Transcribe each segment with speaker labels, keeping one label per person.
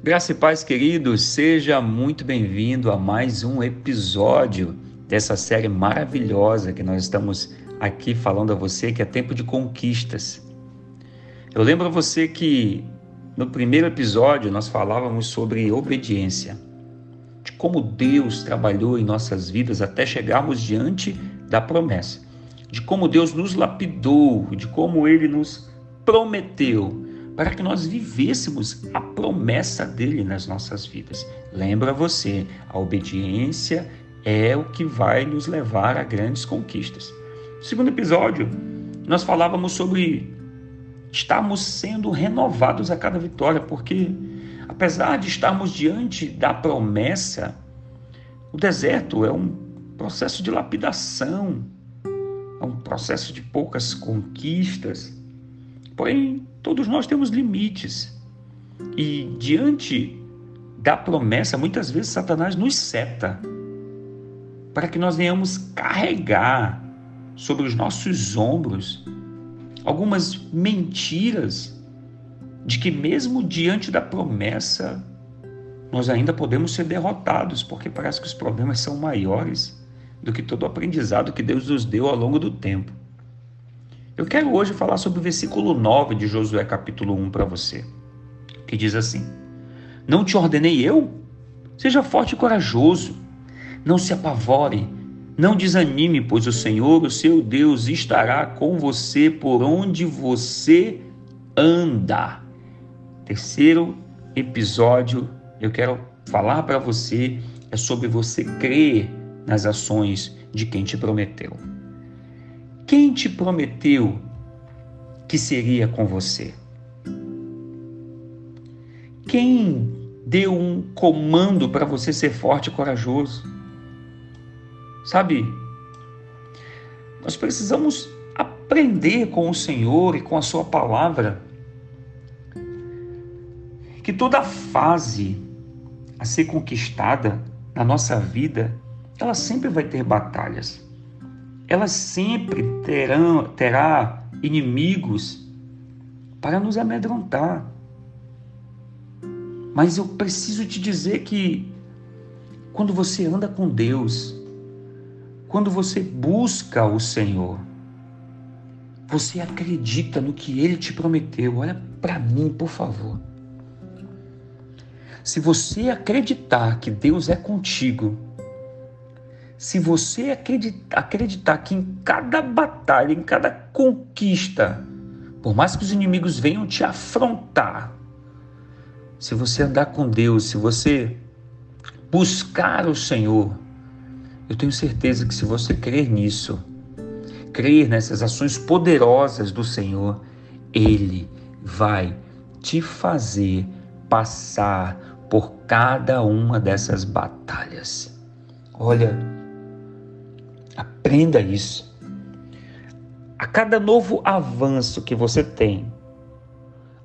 Speaker 1: Graça e paz, queridos, seja muito bem-vindo a mais um episódio dessa série maravilhosa que nós estamos aqui falando a você, que é tempo de conquistas. Eu lembro a você que no primeiro episódio nós falávamos sobre obediência, de como Deus trabalhou em nossas vidas até chegarmos diante da promessa, de como Deus nos lapidou, de como Ele nos prometeu para que nós vivêssemos a promessa dele nas nossas vidas. Lembra você, a obediência é o que vai nos levar a grandes conquistas. No segundo episódio, nós falávamos sobre estarmos sendo renovados a cada vitória, porque apesar de estarmos diante da promessa, o deserto é um processo de lapidação, é um processo de poucas conquistas. Porém, todos nós temos limites. E diante da promessa, muitas vezes Satanás nos seta para que nós venhamos carregar sobre os nossos ombros algumas mentiras de que, mesmo diante da promessa, nós ainda podemos ser derrotados, porque parece que os problemas são maiores do que todo o aprendizado que Deus nos deu ao longo do tempo. Eu quero hoje falar sobre o versículo 9 de Josué capítulo 1 para você, que diz assim: Não te ordenei eu? Seja forte e corajoso, não se apavore, não desanime, pois o Senhor, o seu Deus, estará com você por onde você anda. Terceiro episódio, eu quero falar para você é sobre você crer nas ações de quem te prometeu. Quem te prometeu que seria com você? Quem deu um comando para você ser forte e corajoso? Sabe, nós precisamos aprender com o Senhor e com a Sua palavra que toda fase a ser conquistada na nossa vida, ela sempre vai ter batalhas elas sempre terão terá inimigos para nos amedrontar. Mas eu preciso te dizer que quando você anda com Deus, quando você busca o Senhor, você acredita no que ele te prometeu. Olha para mim, por favor. Se você acreditar que Deus é contigo, se você acreditar, acreditar que em cada batalha, em cada conquista, por mais que os inimigos venham te afrontar, se você andar com Deus, se você buscar o Senhor, eu tenho certeza que se você crer nisso, crer nessas ações poderosas do Senhor, Ele vai te fazer passar por cada uma dessas batalhas. Olha, Aprenda isso. A cada novo avanço que você tem,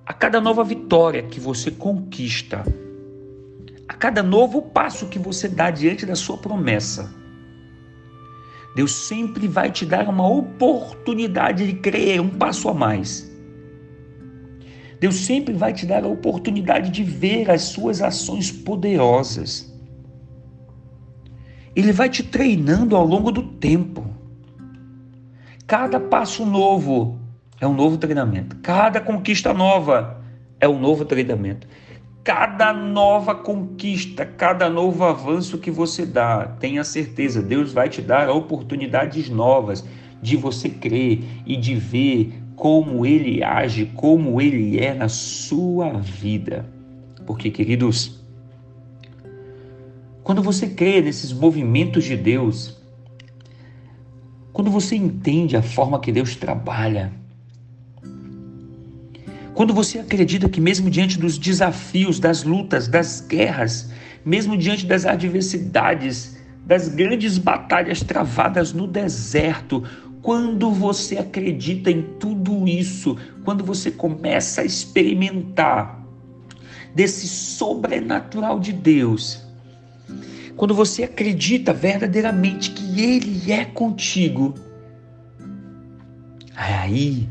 Speaker 1: a cada nova vitória que você conquista, a cada novo passo que você dá diante da sua promessa, Deus sempre vai te dar uma oportunidade de crer um passo a mais. Deus sempre vai te dar a oportunidade de ver as suas ações poderosas. Ele vai te treinando ao longo do tempo. Cada passo novo é um novo treinamento. Cada conquista nova é um novo treinamento. Cada nova conquista, cada novo avanço que você dá, tenha certeza, Deus vai te dar oportunidades novas de você crer e de ver como Ele age, como Ele é na sua vida. Porque, queridos, quando você crê nesses movimentos de Deus, quando você entende a forma que Deus trabalha, quando você acredita que, mesmo diante dos desafios, das lutas, das guerras, mesmo diante das adversidades, das grandes batalhas travadas no deserto, quando você acredita em tudo isso, quando você começa a experimentar desse sobrenatural de Deus, quando você acredita verdadeiramente que Ele é contigo, é aí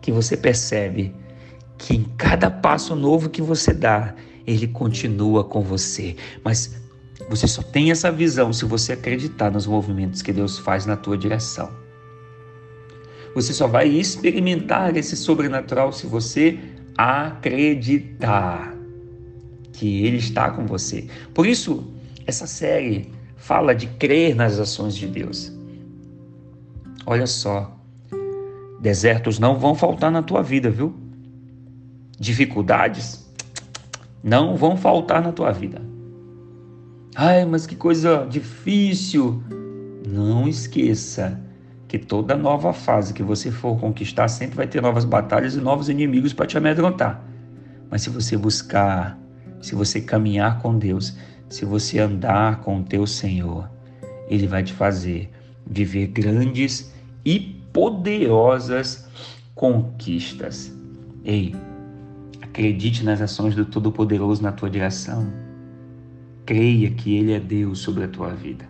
Speaker 1: que você percebe que em cada passo novo que você dá, ele continua com você. Mas você só tem essa visão se você acreditar nos movimentos que Deus faz na tua direção. Você só vai experimentar esse sobrenatural se você acreditar que Ele está com você. Por isso, essa série fala de crer nas ações de Deus. Olha só, desertos não vão faltar na tua vida, viu? Dificuldades não vão faltar na tua vida. Ai, mas que coisa difícil. Não esqueça que toda nova fase que você for conquistar sempre vai ter novas batalhas e novos inimigos para te amedrontar. Mas se você buscar, se você caminhar com Deus, se você andar com o teu Senhor, Ele vai te fazer viver grandes e poderosas conquistas. Ei, acredite nas ações do Todo-Poderoso na tua direção. Creia que Ele é Deus sobre a tua vida.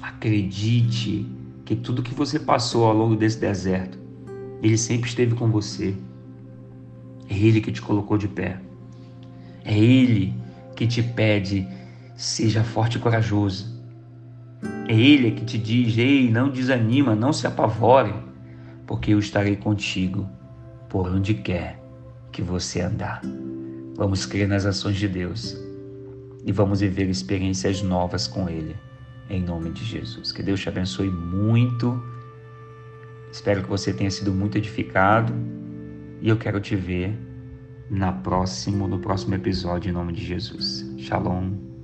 Speaker 1: Acredite que tudo que você passou ao longo desse deserto, Ele sempre esteve com você. É Ele que te colocou de pé. É Ele que te pede, seja forte e corajoso. É Ele que te diz, ei, não desanima, não se apavore, porque eu estarei contigo por onde quer que você andar. Vamos crer nas ações de Deus e vamos viver experiências novas com Ele em nome de Jesus. Que Deus te abençoe muito. Espero que você tenha sido muito edificado e eu quero te ver na próximo, no próximo episódio em nome de Jesus. Shalom.